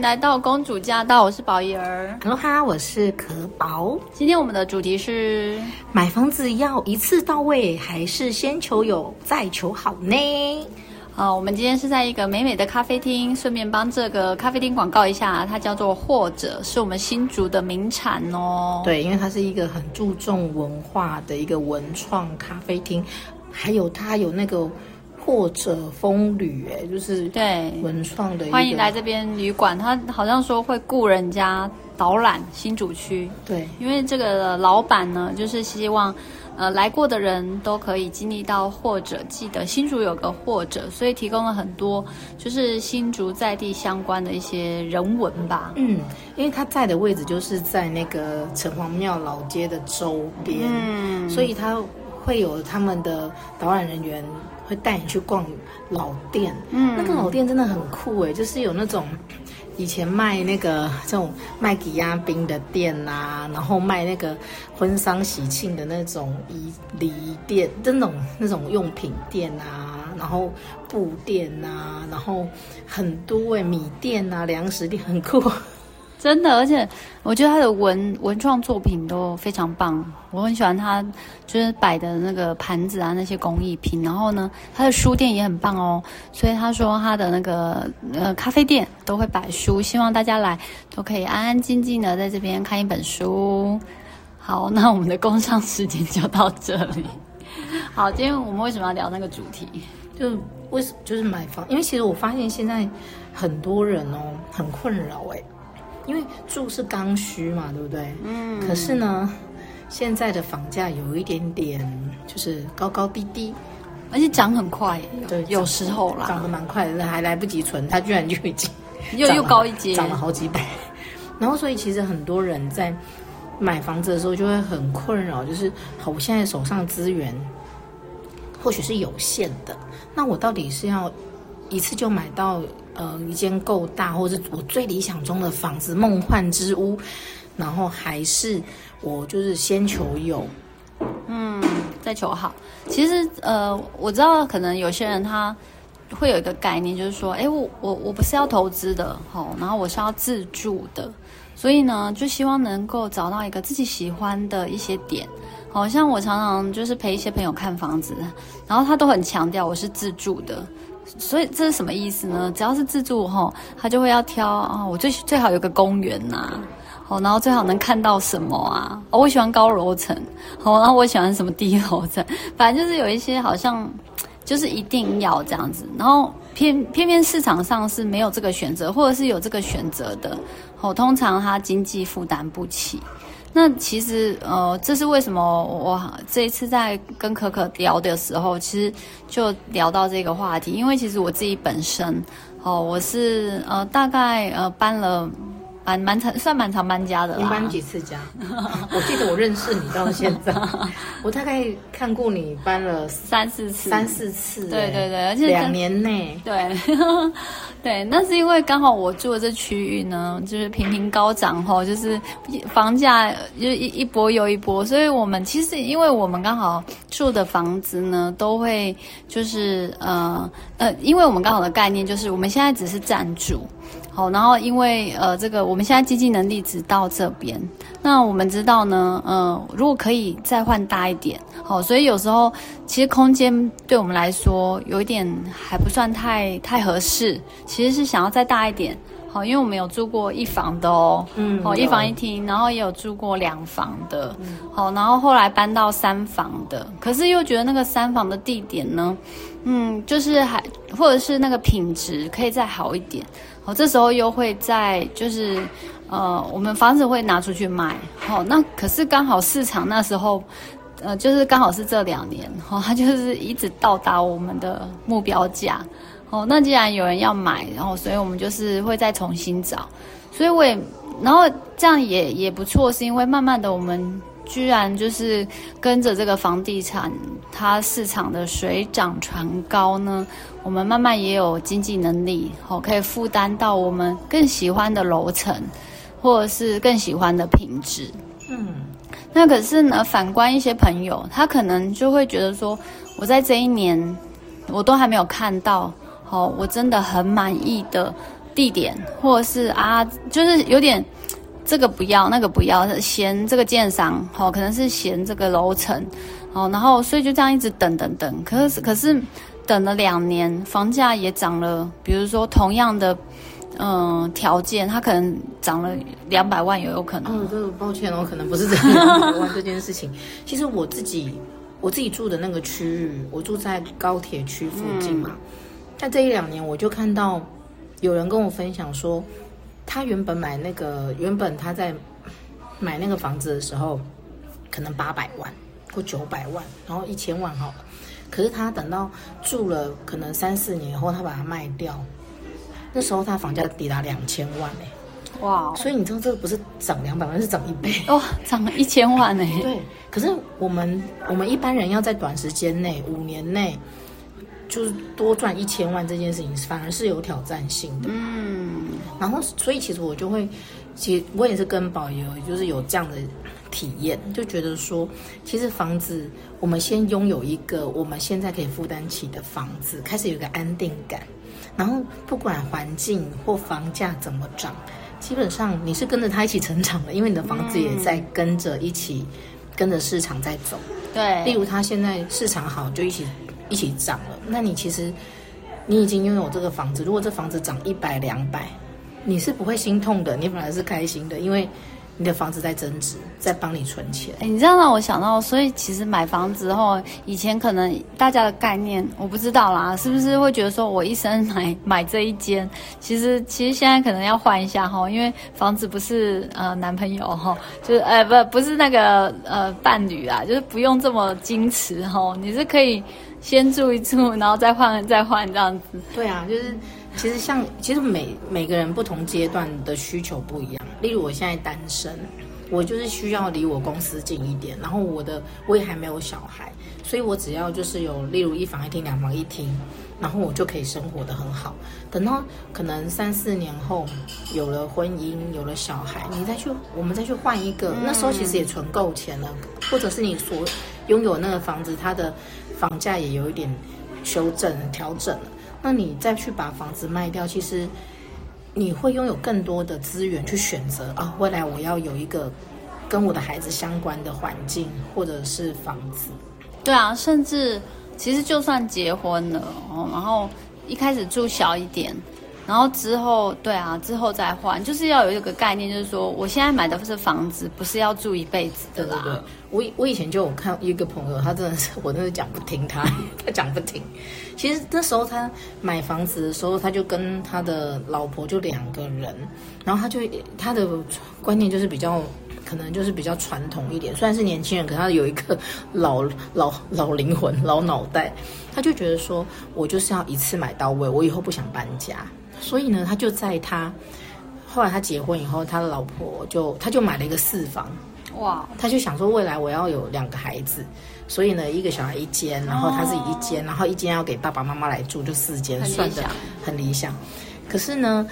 来到公主驾到，我是宝仪儿。Hello 哈，我是可宝。今天我们的主题是买房子要一次到位，还是先求有再求好呢？好，我们今天是在一个美美的咖啡厅，顺便帮这个咖啡厅广告一下，它叫做或者是我们新竹的名产哦。对，因为它是一个很注重文化的一个文创咖啡厅，还有它有那个或者风旅，哎，就是对文创的。欢迎来这边旅馆，他好像说会雇人家导览新竹区。对，因为这个老板呢，就是希望。呃，来过的人都可以经历到，或者记得新竹有个或者，所以提供了很多就是新竹在地相关的一些人文吧。嗯，因为他在的位置就是在那个城隍庙老街的周边，嗯，所以他会有他们的导览人员会带你去逛老店。嗯，那个老店真的很酷诶，就是有那种。以前卖那个这种卖抵押冰的店呐、啊，然后卖那个婚丧喜庆的那种衣礼仪店，这种那种用品店啊，然后布店啊，然后很多诶米店啊，粮食店很酷。真的，而且我觉得他的文文创作品都非常棒，我很喜欢他就是摆的那个盘子啊，那些工艺品。然后呢，他的书店也很棒哦，所以他说他的那个呃咖啡店都会摆书，希望大家来都可以安安静静的在这边看一本书。好，那我们的工商时间就到这里。好，今天我们为什么要聊那个主题？就为什就是买房，因为其实我发现现在很多人哦很困扰哎。因为住是刚需嘛，对不对？嗯。可是呢，现在的房价有一点点就是高高低低，而且涨很快。对，有时候啦，涨得蛮快的，还来不及存，它居然就已经又又高一阶，涨了好几倍。然后，所以其实很多人在买房子的时候就会很困扰，就是好，我现在手上资源或许是有限的，那我到底是要一次就买到？呃，一间够大，或者是我最理想中的房子，梦幻之屋，然后还是我就是先求有，嗯，再求好。其实呃，我知道可能有些人他会有一个概念，就是说，哎，我我我不是要投资的，哦，然后我是要自住的，所以呢，就希望能够找到一个自己喜欢的一些点。好像我常常就是陪一些朋友看房子，然后他都很强调我是自住的。所以这是什么意思呢？只要是自助吼，他就会要挑啊，我最最好有个公园呐，哦，然后最好能看到什么啊？我喜欢高楼层，好，然后我喜欢什么低楼层，反正就是有一些好像就是一定要这样子，然后偏偏偏市场上是没有这个选择，或者是有这个选择的，哦，通常他经济负担不起。那其实，呃，这是为什么我这一次在跟可可聊的时候，其实就聊到这个话题，因为其实我自己本身，哦，我是呃大概呃搬了。蛮蛮长，算蛮常搬家的。你搬几次家？我记得我认识你到现在，我大概看过你搬了三四次，三四次。对对对，而且两年内。对，对，那是因为刚好我住的这区域呢，就是频频高涨吼，就是房价就一一波又一波，所以我们其实因为我们刚好住的房子呢，都会就是呃呃，因为我们刚好的概念就是我们现在只是暂住。好，然后因为呃，这个我们现在经济能力只到这边，那我们知道呢，呃，如果可以再换大一点，好，所以有时候其实空间对我们来说有一点还不算太太合适，其实是想要再大一点，好，因为我们有住过一房的哦，嗯，好，一房一厅，然后也有住过两房的，好，然后后来搬到三房的，可是又觉得那个三房的地点呢，嗯，就是还或者是那个品质可以再好一点。好，这时候又会在就是，呃，我们房子会拿出去卖。好，那可是刚好市场那时候，呃，就是刚好是这两年，哈，它就是一直到达我们的目标价。哦，那既然有人要买，然后所以我们就是会再重新找。所以我也，然后这样也也不错，是因为慢慢的我们。居然就是跟着这个房地产，它市场的水涨船高呢，我们慢慢也有经济能力，好，可以负担到我们更喜欢的楼层，或者是更喜欢的品质。嗯，那可是呢，反观一些朋友，他可能就会觉得说，我在这一年，我都还没有看到，好，我真的很满意的地点，或者是啊，就是有点这个不要，那个不要，嫌这个建商，哦，可能是嫌这个楼层，哦，然后所以就这样一直等等等，可是可是等了两年，房价也涨了，比如说同样的。嗯，条件它可能涨了两百万也有可能。嗯，这个抱歉哦，可能不是这两百万这件事情。其实我自己我自己住的那个区域，我住在高铁区附近嘛。在、嗯、这一两年，我就看到有人跟我分享说，他原本买那个原本他在买那个房子的时候，可能八百万或九百万，然后一千万好了。可是他等到住了可能三四年以后，他把它卖掉。那时候他房价抵达两千万哇！所以你知道这个不是涨两百万，是涨一倍哦，涨了一千万呢、欸。对，可是我们我们一般人要在短时间内五年内，就是多赚一千万这件事情，反而是有挑战性的。嗯，然后所以其实我就会，其实我也是跟宝有就是有这样的体验，就觉得说，其实房子我们先拥有一个我们现在可以负担起的房子，开始有一个安定感。然后不管环境或房价怎么涨，基本上你是跟着它一起成长的，因为你的房子也在跟着一起，嗯、跟着市场在走。对，例如它现在市场好，就一起一起涨了。那你其实你已经拥有这个房子，如果这房子涨一百两百，你是不会心痛的，你本来是开心的，因为。你的房子在增值，在帮你存钱。哎，你这样让我想到，所以其实买房子后，以前可能大家的概念我不知道啦，是不是会觉得说我一生买 买这一间？其实其实现在可能要换一下哈，因为房子不是呃男朋友哈，就是呃不不是那个呃伴侣啊，就是不用这么矜持哈，你是可以先住一住，然后再换 再换这样子。对啊，就是。其实像，其实每每个人不同阶段的需求不一样。例如我现在单身，我就是需要离我公司近一点，然后我的我也还没有小孩，所以我只要就是有例如一房一厅、两房一厅，然后我就可以生活得很好。等到可能三四年后有了婚姻、有了小孩，你再去我们再去换一个，那时候其实也存够钱了，或者是你所拥有那个房子，它的房价也有一点修正调整了。那你再去把房子卖掉，其实你会拥有更多的资源去选择啊。未来我要有一个跟我的孩子相关的环境或者是房子。对啊，甚至其实就算结婚了哦，然后一开始住小一点。然后之后，对啊，之后再换，就是要有一个概念，就是说，我现在买的是房子，不是要住一辈子的啦。我我以前就有看一个朋友，他真的是，我真的讲不听他，他讲不听。其实那时候他买房子的时候，他就跟他的老婆就两个人，然后他就他的观念就是比较，可能就是比较传统一点。虽然是年轻人，可他有一个老 老老灵魂、老脑袋，他就觉得说，我就是要一次买到位，我以后不想搬家。所以呢，他就在他后来他结婚以后，他的老婆就他就买了一个四房，哇！他就想说未来我要有两个孩子，所以呢，一个小孩一间，然后他自己一间，然后一间要给爸爸妈妈来住，就四间，算的很理想。可是呢，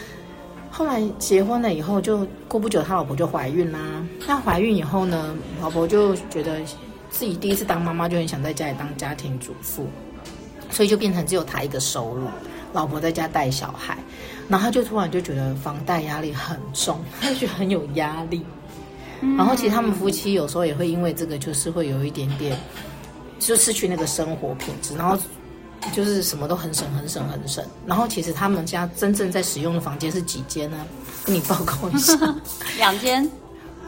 后来结婚了以后，就过不久他老婆就怀孕啦。那怀孕以后呢，老婆就觉得自己第一次当妈妈，就很想在家里当家庭主妇，所以就变成只有他一个收入。老婆在家带小孩，然后他就突然就觉得房贷压力很重，他就觉得很有压力。嗯。然后其实他们夫妻有时候也会因为这个，就是会有一点点，就失去那个生活品质，然后就是什么都很省、很省、很省。然后其实他们家真正在使用的房间是几间呢？跟你报告一下，两间。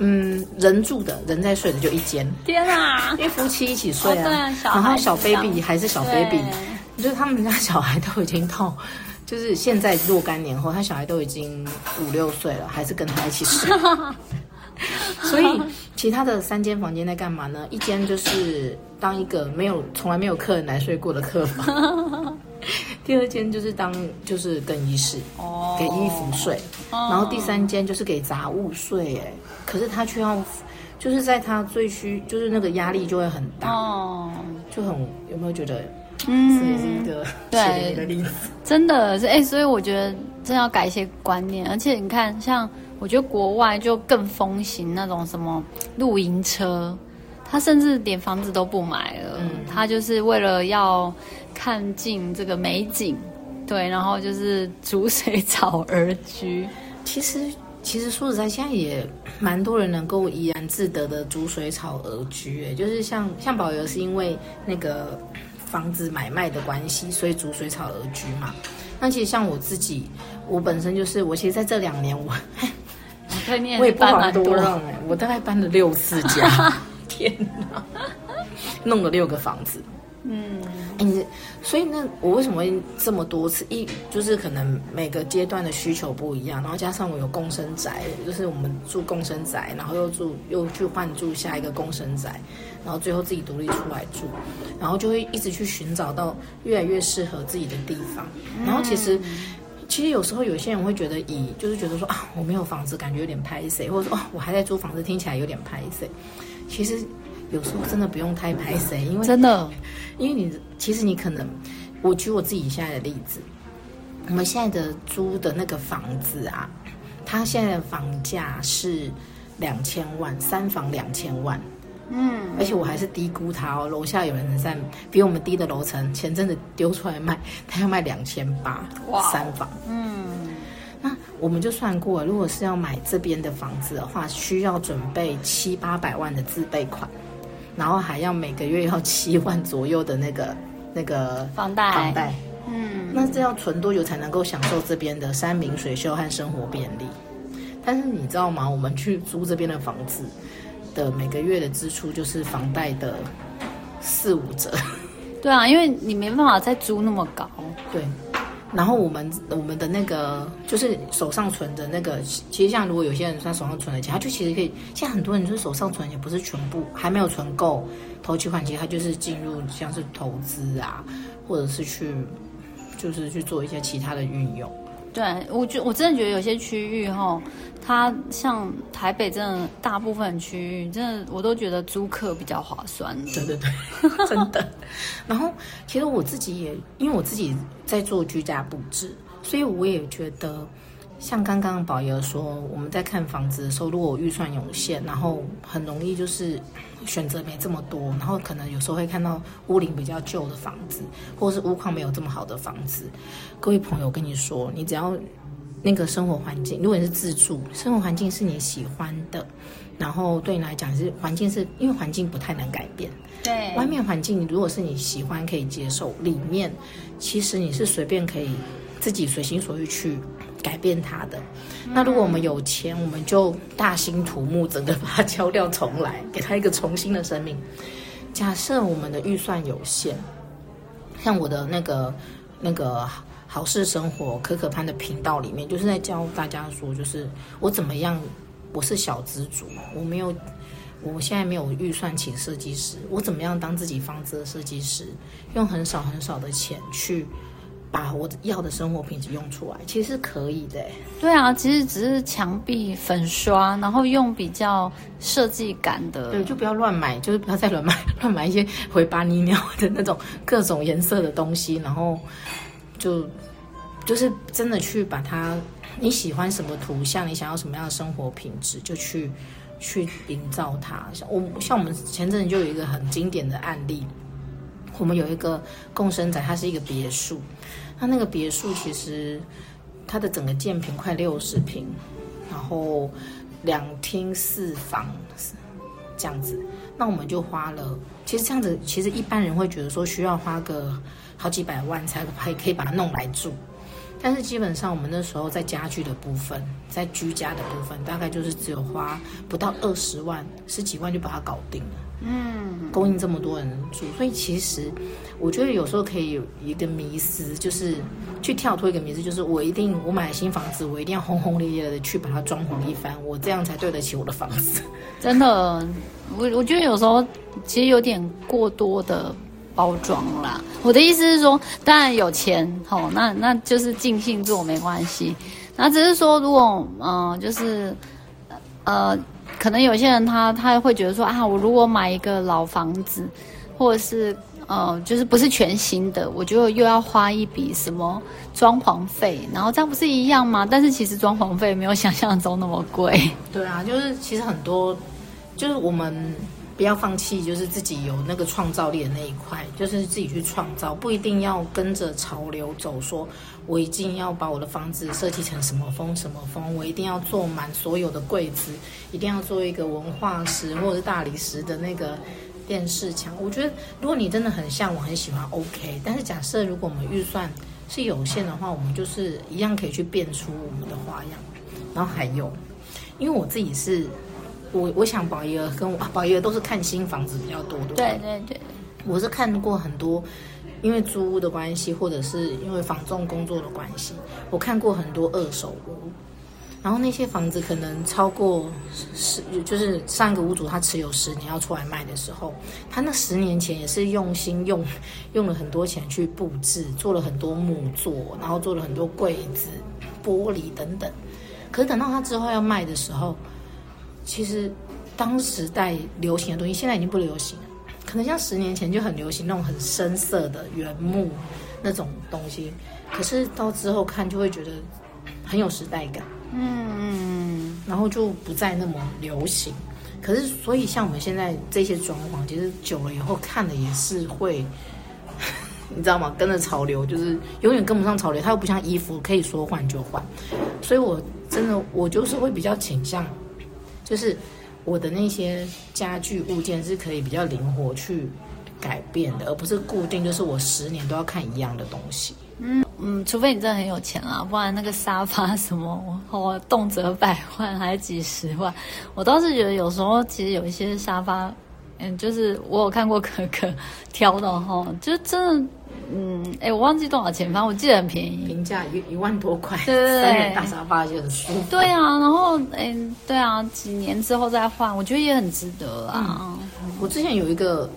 嗯，人住的人在睡的就一间。天啊！因为夫妻一起睡啊，哦、然后小 baby 还是小 baby。就是他们家小孩都已经到，就是现在若干年后，他小孩都已经五六岁了，还是跟他一起睡。所以其他的三间房间在干嘛呢？一间就是当一个没有从来没有客人来睡过的客房，第二间就是当就是更衣室，哦，给衣服睡，然后第三间就是给杂物睡。哎，可是他却要，就是在他最需，就是那个压力就会很大，哦，就很有没有觉得？嗯，是一个对的例子，真的是哎、欸，所以我觉得真要改一些观念，而且你看，像我觉得国外就更风行那种什么露营车，他甚至连房子都不买了，嗯、他就是为了要看尽这个美景，对，然后就是逐水草而居。其实，其实说实在，现在也蛮多人能够怡然自得的逐水草而居。哎，就是像像宝儿是因为那个房子买卖的关系，所以逐水草而居嘛。那其实像我自己，我本身就是我，其实在这两年我，我也不好多让哎，我大概搬了六次家，天哪，弄了六个房子。嗯，哎，所以那我为什么会这么多次？一就是可能每个阶段的需求不一样，然后加上我有共生宅，就是我们住共生宅，然后又住又去换住下一个共生宅，然后最后自己独立出来住，然后就会一直去寻找到越来越适合自己的地方。然后其实，其实有时候有些人会觉得以就是觉得说啊，我没有房子，感觉有点拍谁，或者说哦，我还在租房子，听起来有点拍谁。其实。有时候真的不用太排斥，因为真的，因为你其实你可能，我举我自己现在的例子，我们现在的租的那个房子啊，它现在的房价是两千万，三房两千万，嗯，而且我还是低估它哦，楼下有人在比我们低的楼层，前阵子丢出来卖，他要卖两千八，哇，三房，嗯，那我们就算过，如果是要买这边的房子的话，需要准备七八百万的自备款。然后还要每个月要七万左右的那个 那个房贷，房贷，嗯，那这要存多久才能够享受这边的山明水秀和生活便利？但是你知道吗？我们去租这边的房子的每个月的支出就是房贷的四五折。对啊，因为你没办法再租那么高。对。然后我们我们的那个就是手上存的那个，其实像如果有些人他手上存的钱，他就其实可以。现在很多人就是手上存也不是全部，还没有存够投期款，其实他就是进入像是投资啊，或者是去就是去做一些其他的运用。对，我觉我真的觉得有些区域哈，它像台北真的大部分区域，真的我都觉得租客比较划算。对对对，真的。然后其实我自己也，因为我自己在做居家布置，所以我也觉得。像刚刚宝爷说，我们在看房子的时候，如果预算有限，然后很容易就是选择没这么多，然后可能有时候会看到屋龄比较旧的房子，或者是屋况没有这么好的房子。各位朋友，我跟你说，你只要那个生活环境，如果你是自住，生活环境是你喜欢的，然后对你来讲是环境是，因为环境不太能改变。对，外面环境如果是你喜欢可以接受，里面其实你是随便可以自己随心所欲去。改变它的。那如果我们有钱，我们就大兴土木，整个把它敲掉重来，给它一个重新的生命。假设我们的预算有限，像我的那个那个好事生活可可潘的频道里面，就是在教大家说，就是我怎么样，我是小资族，我没有，我现在没有预算请设计师，我怎么样当自己房子的设计师，用很少很少的钱去。把我要的生活品质用出来，其实是可以的。对啊，其实只是墙壁粉刷，然后用比较设计感的。对，就不要乱买，就是不要再乱买，乱买一些回巴尼鸟的那种各种颜色的东西，然后就就是真的去把它你喜欢什么图像，你想要什么样的生活品质，就去去营造它。像我像我们前阵子就有一个很经典的案例。我们有一个共生宅，它是一个别墅，它那个别墅其实它的整个建平快六十平，然后两厅四房这样子，那我们就花了，其实这样子其实一般人会觉得说需要花个好几百万才还可以把它弄来住，但是基本上我们那时候在家具的部分，在居家的部分，大概就是只有花不到二十万，十几万就把它搞定了。嗯，供应这么多人住，所以其实我觉得有时候可以有一个迷思，就是去跳脱一个迷思，就是我一定我买新房子，我一定要轰轰烈烈的去把它装潢一番，我这样才对得起我的房子。真的，我我觉得有时候其实有点过多的包装啦。我的意思是说，当然有钱吼，那那就是尽兴做没关系。那只是说，如果嗯、就是呃。可能有些人他他会觉得说啊，我如果买一个老房子，或者是呃，就是不是全新的，我就又要花一笔什么装潢费，然后这样不是一样吗？但是其实装潢费没有想象中那么贵。对啊，就是其实很多，就是我们不要放弃，就是自己有那个创造力的那一块，就是自己去创造，不一定要跟着潮流走。说我一定要把我的房子设计成什么风什么风，我一定要做满所有的柜子，一定要做一个文化石或者是大理石的那个电视墙。我觉得，如果你真的很向往、很喜欢，OK。但是假设如果我们预算是有限的话，我们就是一样可以去变出我们的花样。然后还有，因为我自己是。我我想宝仪儿跟我宝仪儿都是看新房子比较多的。对对对，我是看过很多，因为租屋的关系，或者是因为房仲工作的关系，我看过很多二手屋。然后那些房子可能超过十，就是上一个屋主他持有十年要出来卖的时候，他那十年前也是用心用用了很多钱去布置，做了很多木作，然后做了很多柜子、玻璃等等。可是等到他之后要卖的时候，其实，当时代流行的东西，现在已经不流行了。可能像十年前就很流行那种很深色的原木那种东西，可是到之后看就会觉得很有时代感。嗯，然后就不再那么流行。可是，所以像我们现在这些装潢，其实久了以后看的也是会，你知道吗？跟着潮流，就是永远跟不上潮流。它又不像衣服，可以说换就换。所以我真的，我就是会比较倾向。就是我的那些家具物件是可以比较灵活去改变的，而不是固定，就是我十年都要看一样的东西。嗯嗯，除非你真的很有钱啊，不然那个沙发什么，我动辄百万还是几十万。我倒是觉得有时候其实有一些沙发，嗯，就是我有看过可可 挑的哈，就真的。嗯，哎，我忘记多少钱，反正我记得很便宜，平价一一万多块，对对对，三人大沙发就很舒服。对啊，然后哎，对啊，几年之后再换，我觉得也很值得啊。嗯，我之前有一个，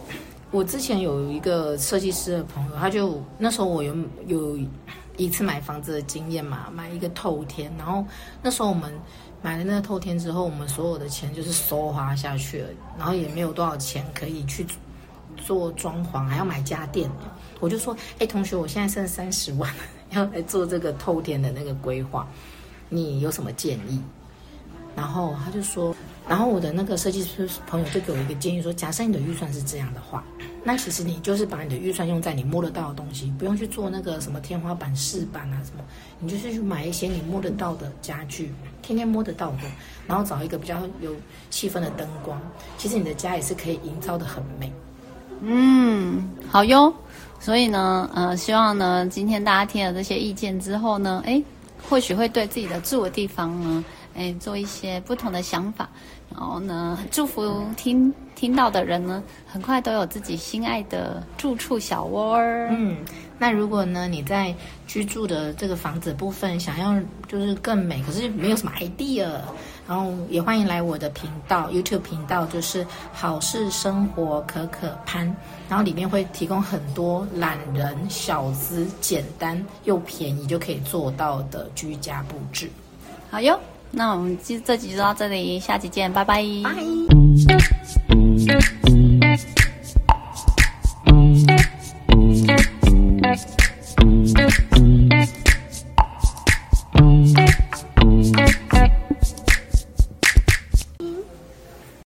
我之前有一个设计师的朋友，他就那时候我有有一次买房子的经验嘛，买一个透天，然后那时候我们买了那个透天之后，我们所有的钱就是梭花下去了，然后也没有多少钱可以去做装潢，还要买家电。我就说，哎，同学，我现在剩三十万，要来做这个透天的那个规划，你有什么建议？然后他就说，然后我的那个设计师朋友就给我一个建议说，假设你的预算是这样的话，那其实你就是把你的预算用在你摸得到的东西，不用去做那个什么天花板、饰板啊什么，你就是去买一些你摸得到的家具，天天摸得到的，然后找一个比较有气氛的灯光，其实你的家也是可以营造得很美。嗯，好哟。所以呢，呃，希望呢，今天大家听了这些意见之后呢，诶，或许会对自己的住的地方呢，诶，做一些不同的想法。然后呢，祝福听听到的人呢，很快都有自己心爱的住处小窝儿。嗯，那如果呢，你在居住的这个房子部分想要就是更美，可是没有什么 idea。然后也欢迎来我的频道，YouTube 频道就是好事生活可可潘，然后里面会提供很多懒人小资、简单又便宜就可以做到的居家布置。好哟，那我们这这集就到这里，下期见，拜拜。拜。